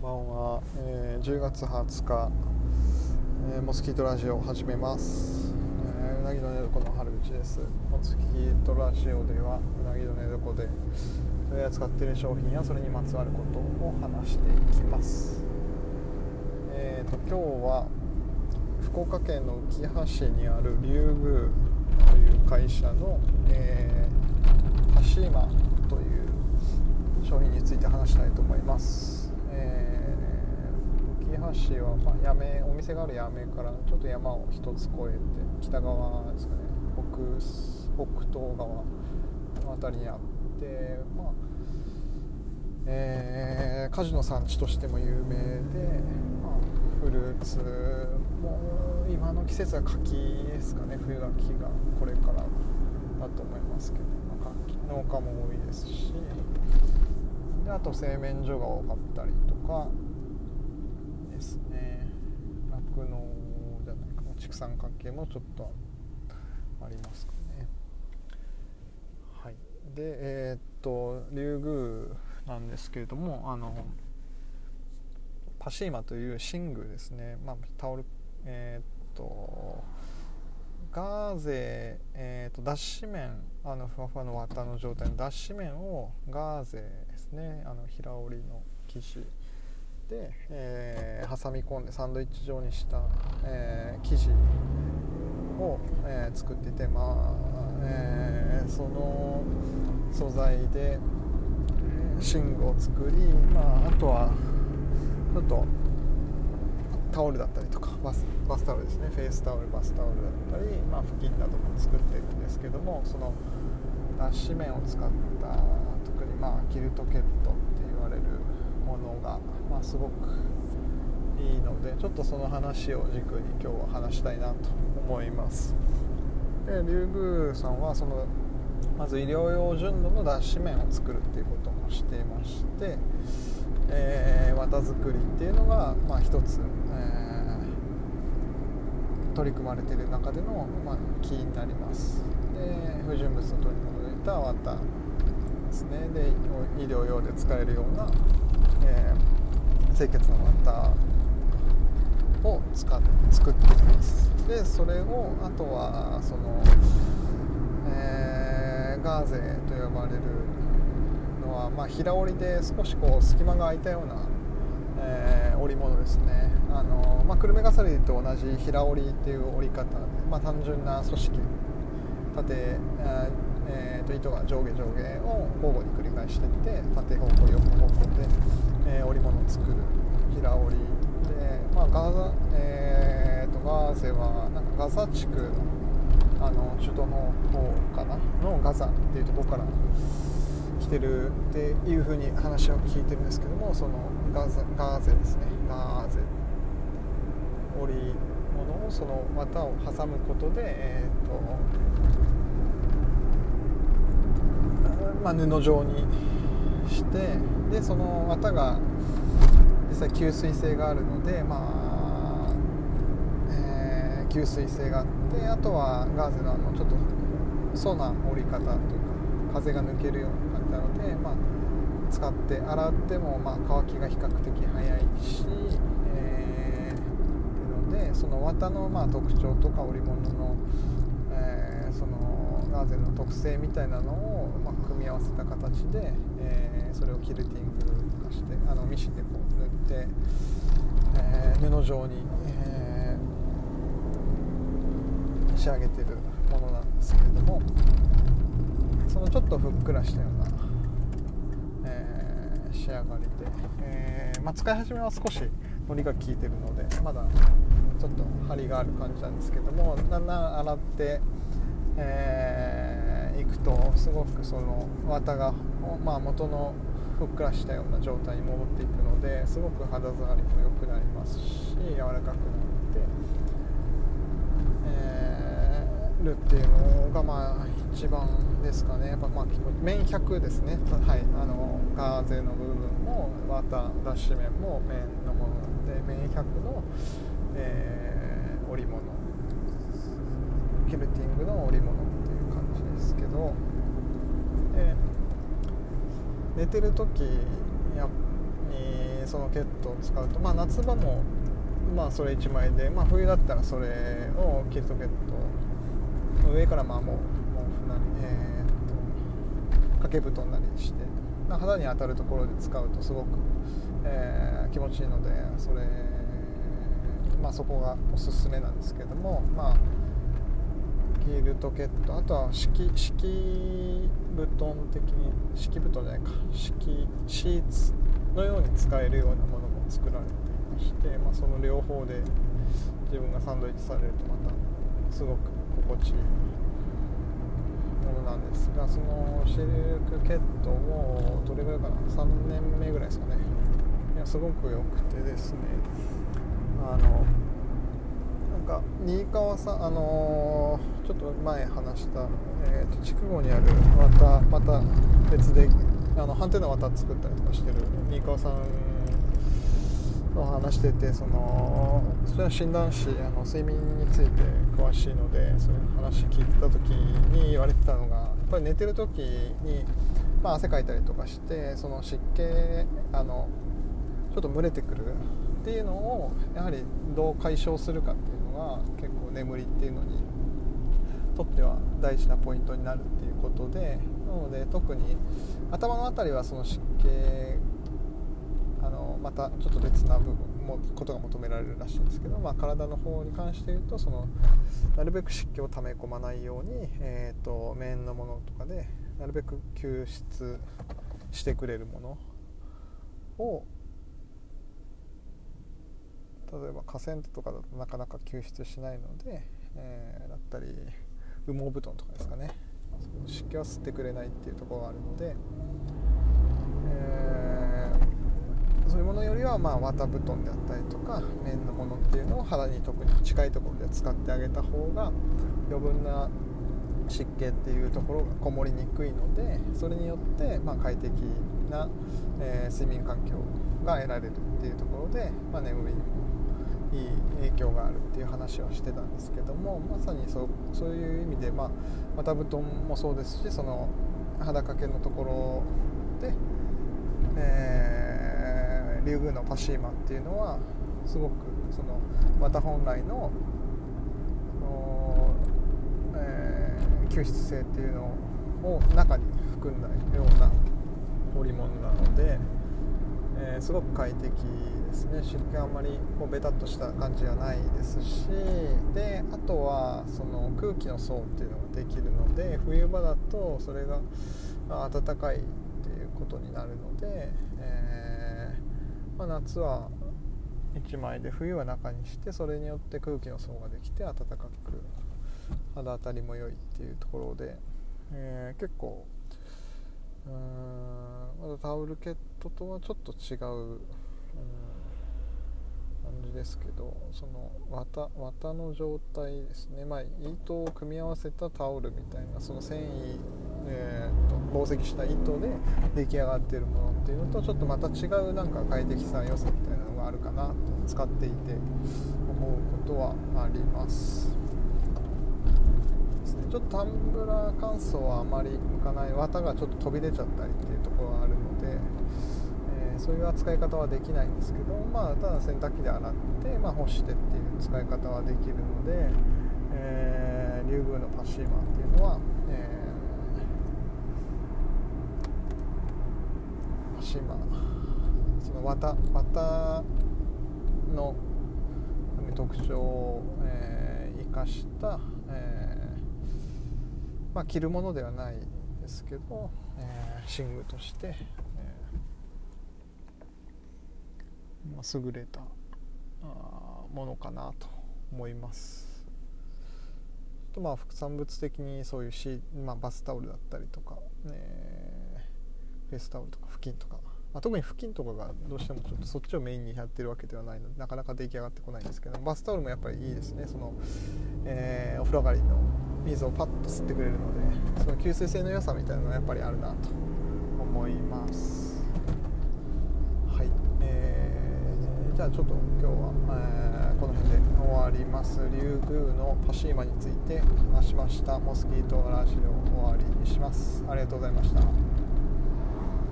んばんは、えー、10月20日、えー、モスキートラジオを始めます、えー、うなぎの寝床の春口です。モスキートラジオではうなぎの寝床で取り扱っている商品やそれにまつわることを話していきます。えーと今日は福岡県の浮橋市にある竜宮という会社の、えー、ハシーマという商品について話したいと思います、橋は、まあ、やめお店がある八女からちょっと山を一つ越えて北側ですかね。北北東側の辺りにあってまあえー、果樹の産地としても有名で、まあ、フルーツも今の季節は柿ですかね。冬柿がこれからだと思いますけど、まあ、柿農家も多いですしであと製麺所が多かったりとか。ですね。酪農じゃないかな。畜産関係もちょっとありますかね。はい。でえー、っと竜宮なんですけれどもあのパシーマという寝具ですね、まあ、タオルえー、っとガーゼ、えーと、脱脂麺あのふわふわの綿の状態の脱脂麺をガーゼですね。あの平織りの生地、えー、挟み込んでサンドイッチ状にした、えー、生地を、えー、作っててまあ、えその素材で寝具を作り、まあ、あとはちょっとタオルだったりとかバスバスタオルですね。フェイスタオルバスタオルだったり、まあ、布巾なども作ってるんですけどもその脱脂綿を使った特にまあキルトケットものが、まあ、すごくいいのでちょっとその話を軸に今日は話したいなと思います。で龍宮さんはそのまず医療用純度の脱脂麺を作るっていうこともしていましてえー、綿作りっていうのが、まあ、一つ、えー、取り組まれている中での、まあ、キーになります。で不純物を取り除いた綿。ですね。で医療用で使えるような、えー、清潔な綿を使って作っています。でそれをあとはその、えー、ガーゼと呼ばれるのは、まあ、平織りで少しこう隙間が空いたような、えー、織物ですね。あの、まあ、久留米重ねと同じ平織りっていう織り方で、まあ、単純な組織縦、えー、と糸が上下上下を交互に繰り返していって縦方向横方向で、えー、織物を作る平織りで、まあ、ガザ、えーと、ガーゼはなんかガザ地区のあの首都の方かな？のガザっていうところから来てるっていうふうに話を聞いてるんですけどもそのガーゼガーゼですね。ガーゼ。織物をその綿を挟むことで、えーとまあ、布状にしてでその綿が実際吸水性があるので、まあえー、吸水性があってあとはガーゼのあのちょっと層な折り方というか風が抜けるような感じなので、まあ、使って洗ってもまあ乾きが比較的早いし、えー、のでその綿のまあ特徴とか織物の、えー、そのガーゼの特性みたいなのをま組み合わせた形で、えー、それをキルティング化してあのミシンでこう塗って、えー、布状に、えー、仕上げてるものなんですけれども。そのちょっとふっくらしたような、え、仕上がりで、え、まあ、使い始めは少しのりが効いてるのでまだちょっと張りがある感じなんですけどもだんだん洗って、えー、いくとすごくその綿が、まあ、元のふっくらしたような状態に戻っていくのですごく肌触りも良くなりますし柔らかくなって、えー、るっていうのがまあ一番ですかね。やっぱまあ麺100ですね。はい。あのガーゼの部分もまた脱脂麺も麺のものなんで麺100の、えー、織物キルティングの織物っていう感じですけど、えー、寝てる時やにそのケットを使うと、まあ、夏場もまあそれ1枚で、まあ、冬だったらそれをキルトケット上からまあもう毛布なり、えー、と掛け布団なりして、ま、肌に当たるところで使うとすごく、えー、気持ちいいのでそれ、まあ、そこがおすすめなんですけどもまあキルトケット。あとは敷敷布団的に敷布団じゃないか。敷シーツのように使えるようなものも作られていまして、まあ、その両方で自分がサンドイッチされるとまたすごく心地いいものなんですがそのシルクケットもどれぐらいかな？3年目ぐらいですかね。いやすごく良くてですね。あのか新川さんあのー、ちょっと前話した、えーと、筑後にあるまたまた別であの反対の綿作ったりとかしてる新川さんと話しててそのそれは診断士あの睡眠について詳しいのでそういう話聞いた時に言われてたのがやっぱり寝てる時に、まあ、汗かいたりとかしてその湿気あのちょっと蒸れてくるっていうのをやはりどう解消するかっていうが結構眠りっていうのにとっては大事なポイントになるっていうことでなので特に頭の辺りはその湿気あのまたちょっと別な部分もことが求められるらしいんですけど、まあ、体の方に関して言うとそのなるべく湿気を溜め込まないように、えーと、面のものとかでなるべく吸湿してくれるものを例えば河川とかだとなかなか救出しないので、えー、だったり羽毛布団とかですかね。湿気は吸ってくれないっていうところがあるので、えー、そういうものよりはまあ綿布団であったりとか綿のものっていうのを肌に特に近いところで使ってあげた方が余分な湿気っていうところがこもりにくいのでそれによって、ま、快適な、えー、睡眠環境が得られるっていうところで、まあ、眠りにもいい影響があるっていう話をしてたんですけどもまさにそうそういう意味で、まあ、綿布団もそうですしその肌掛けのところで、えー、リュウグウのパシーマっていうのはすごくその綿本来のえー、吸湿性っていうのを中に含んだような織物なので、えー、すごく快適ですね。湿気あんまりこうベタっとした感じがないですしであとはその空気の層っていうのができるので冬場だとそれが暖かいっていうことになるので、えー、まあ、夏は1枚で冬は中にしてそれによって空気の層ができて暖かく肌当たりも良いっていうところで、えー、結構うんまだタオルケットとはちょっと違う、うん感じですけどその綿綿の状態ですね、まあ、糸を組み合わせたタオルみたいなその繊維、えーと、紡績した糸で出来上がってるものっていうのとちょっとまた違うなんか快適さ良さみたいなのがあるかなと使っていて思うことはあります。ちょっとタンブラー乾燥はあまり向かない綿がちょっと飛び出ちゃったりっていうところがあるので、えー、そういう扱い方はできないんですけど、まあ、ただ洗濯機で洗って、まあ、干してっていう使い方はできるので、えー、リュウグウのパシーマっていうのは、えー、パシーマその綿綿の特徴を、えー、生かした、えーまあ、着るものではないですけど、えー、寝具として、えーまあ、優れたものかなと思います。とまあ副産物的にそういうシ、まあ、バスタオルだったりとか、えー、フェイスタオルとか布巾とか、まあ、特に布巾とかがどうしてもちょっとそっちをメインにやってるわけではないのでなかなか出来上がってこないんですけどバスタオルもやっぱりいいですね。その、えー、お風呂上がりの水をパッと吸ってくれるのでその吸水性の良さみたいなのがやっぱりあるなと思います。はい、えー、じゃあちょっと今日は、えー、この辺で終わります。リュウグウのパシーマについて話しました。モスキートラジオ終わりにします。ありがとうございました。